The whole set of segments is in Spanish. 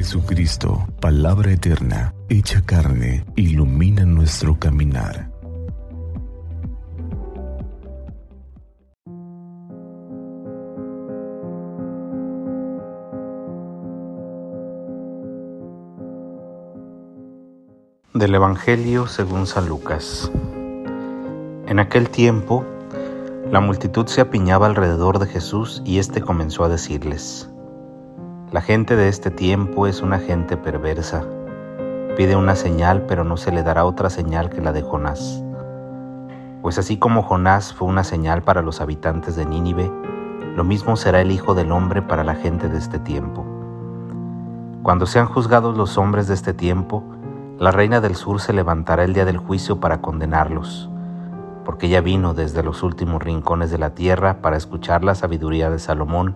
Jesucristo, palabra eterna, hecha carne, ilumina nuestro caminar. Del Evangelio según San Lucas. En aquel tiempo, la multitud se apiñaba alrededor de Jesús y éste comenzó a decirles, La gente de este tiempo es una gente perversa. Pide una señal, pero no se le dará otra señal que la de Jonás. Pues así como Jonás fue una señal para los habitantes de Nínive, lo mismo será el Hijo del Hombre para la gente de este tiempo. Cuando sean juzgados los hombres de este tiempo, la reina del sur se levantará el día del juicio para condenarlos, porque ella vino desde los últimos rincones de la tierra para escuchar la sabiduría de Salomón,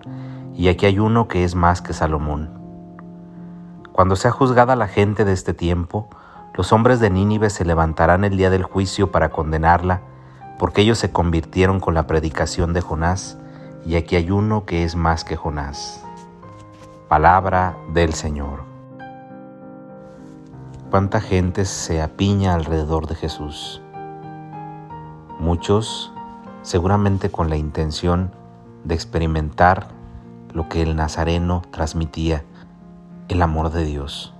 y aquí hay uno que es más que Salomón. Cuando sea juzgada la gente de este tiempo, los hombres de Nínive se levantarán el día del juicio para condenarla, porque ellos se convirtieron con la predicación de Jonás, y aquí hay uno que es más que Jonás. Palabra del Señor cuánta gente se apiña alrededor de Jesús. Muchos seguramente con la intención de experimentar lo que el Nazareno transmitía, el amor de Dios.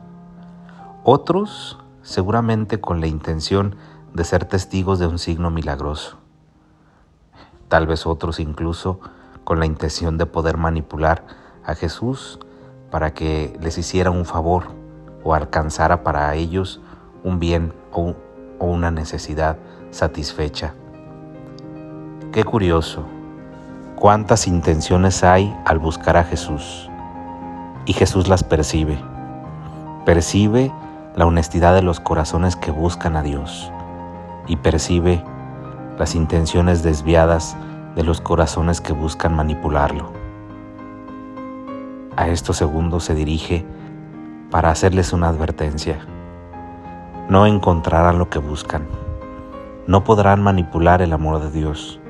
Otros seguramente con la intención de ser testigos de un signo milagroso. Tal vez otros incluso con la intención de poder manipular a Jesús para que les hiciera un favor o alcanzara para ellos un bien o, una necesidad satisfecha. Qué curioso, cuántas intenciones hay al buscar a Jesús. Y Jesús las percibe. Percibe la honestidad de los corazones que buscan a Dios. Y percibe las intenciones desviadas de los corazones que buscan manipularlo. A estos segundos se dirige para hacerles una advertencia. No encontrarán lo que buscan. No podrán manipular el amor de Dios,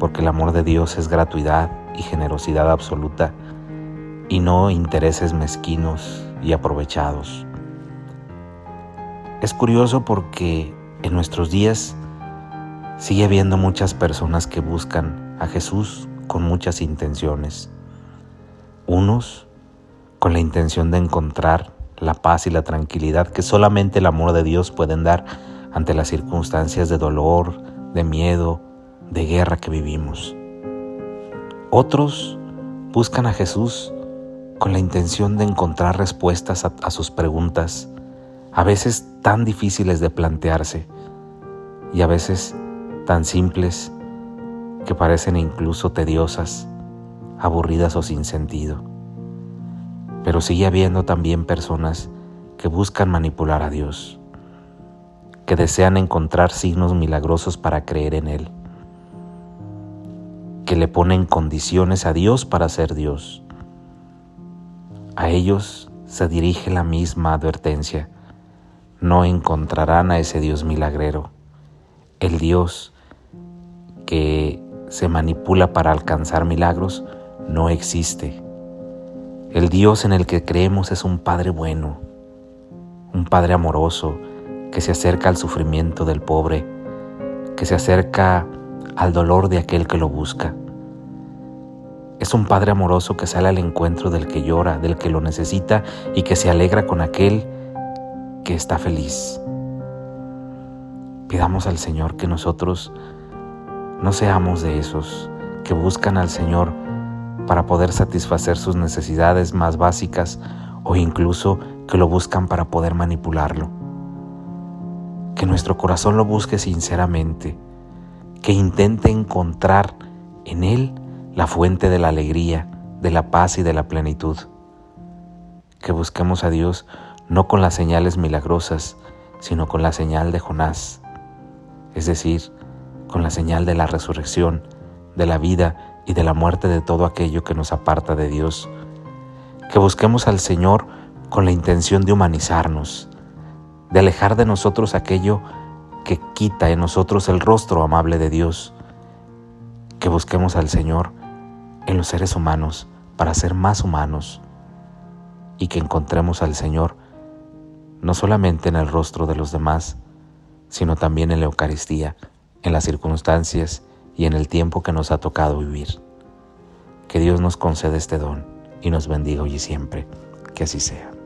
porque el amor de Dios es gratuidad y generosidad absoluta y no intereses mezquinos y aprovechados. Es curioso porque en nuestros días sigue habiendo muchas personas que buscan a Jesús con muchas intenciones. Unos con la intención de encontrar la paz y la tranquilidad que solamente el amor de Dios pueden dar ante las circunstancias de dolor, de miedo, de guerra que vivimos. Otros buscan a Jesús con la intención de encontrar respuestas a, sus preguntas, a veces tan difíciles de plantearse y a veces tan simples que parecen incluso tediosas, aburridas o sin sentido. Pero sigue habiendo también personas que buscan manipular a Dios, que desean encontrar signos milagrosos para creer en Él, que le ponen condiciones a Dios para ser Dios. A ellos se dirige la misma advertencia. No encontrarán a ese Dios milagrero, el Dios que se manipula para alcanzar milagros, no existe. El Dios en el que creemos es un Padre bueno, un Padre amoroso que se acerca al sufrimiento del pobre, que se acerca al dolor de aquel que lo busca. Es un Padre amoroso que sale al encuentro del que llora, del que lo necesita y que se alegra con aquel que está feliz. Pidamos al Señor que nosotros no seamos de esos que buscan al Señor para poder satisfacer sus necesidades más básicas o incluso que lo buscan para poder manipularlo. Que nuestro corazón lo busque sinceramente, que intente encontrar en Él la fuente de la alegría, de la paz y de la plenitud. Que busquemos a Dios no con las señales milagrosas, sino con la señal de Jonás, es decir, con la señal de la resurrección, de la vida y de la muerte de todo aquello que nos aparta de Dios. Que busquemos al Señor con la intención de humanizarnos, de alejar de nosotros aquello que quita en nosotros el rostro amable de Dios. Que busquemos al Señor en los seres humanos para ser más humanos y que encontremos al Señor no solamente en el rostro de los demás, sino también en la Eucaristía, en las circunstancias y en el tiempo que nos ha tocado vivir. Que Dios nos conceda este don y nos bendiga hoy y siempre. Que así sea.